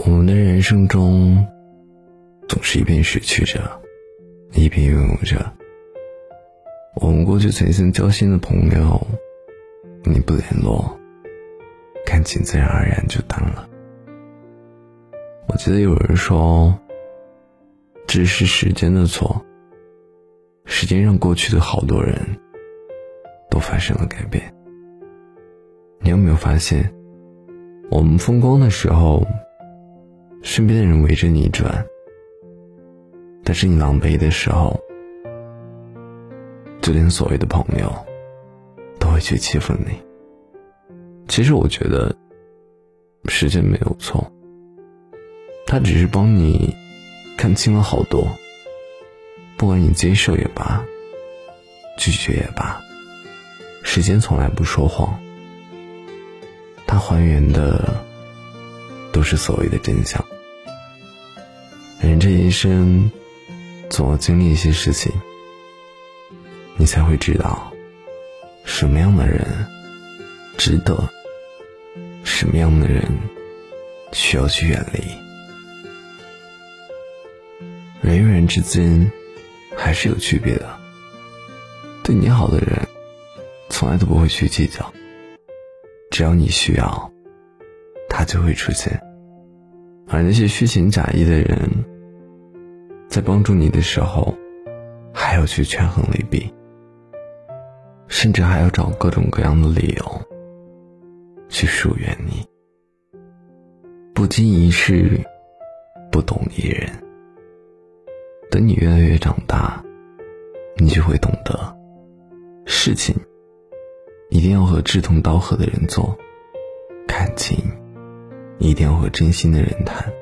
我们的人生中，总是一边失去着，一边拥有着。我们过去曾经交心的朋友，你不联络，感情自然而然就淡了。我记得有人说，这是时间的错，时间让过去的好多人都发生了改变。你有没有发现，我们风光的时候？身边的人围着你转，但是你狼狈的时候，就连所谓的朋友都会去欺负你。其实我觉得，时间没有错，他只是帮你看清了好多。不管你接受也罢，拒绝也罢，时间从来不说谎，它还原的。都是所谓的真相。人这一生，总要经历一些事情，你才会知道，什么样的人值得，什么样的人需要去远离。人与人之间还是有区别的。对你好的人，从来都不会去计较。只要你需要，他就会出现。而那些虚情假意的人，在帮助你的时候，还要去权衡利弊，甚至还要找各种各样的理由去疏远你。不经一事，不懂一人。等你越来越长大，你就会懂得，事情一定要和志同道合的人做，感情。一定要和真心的人谈。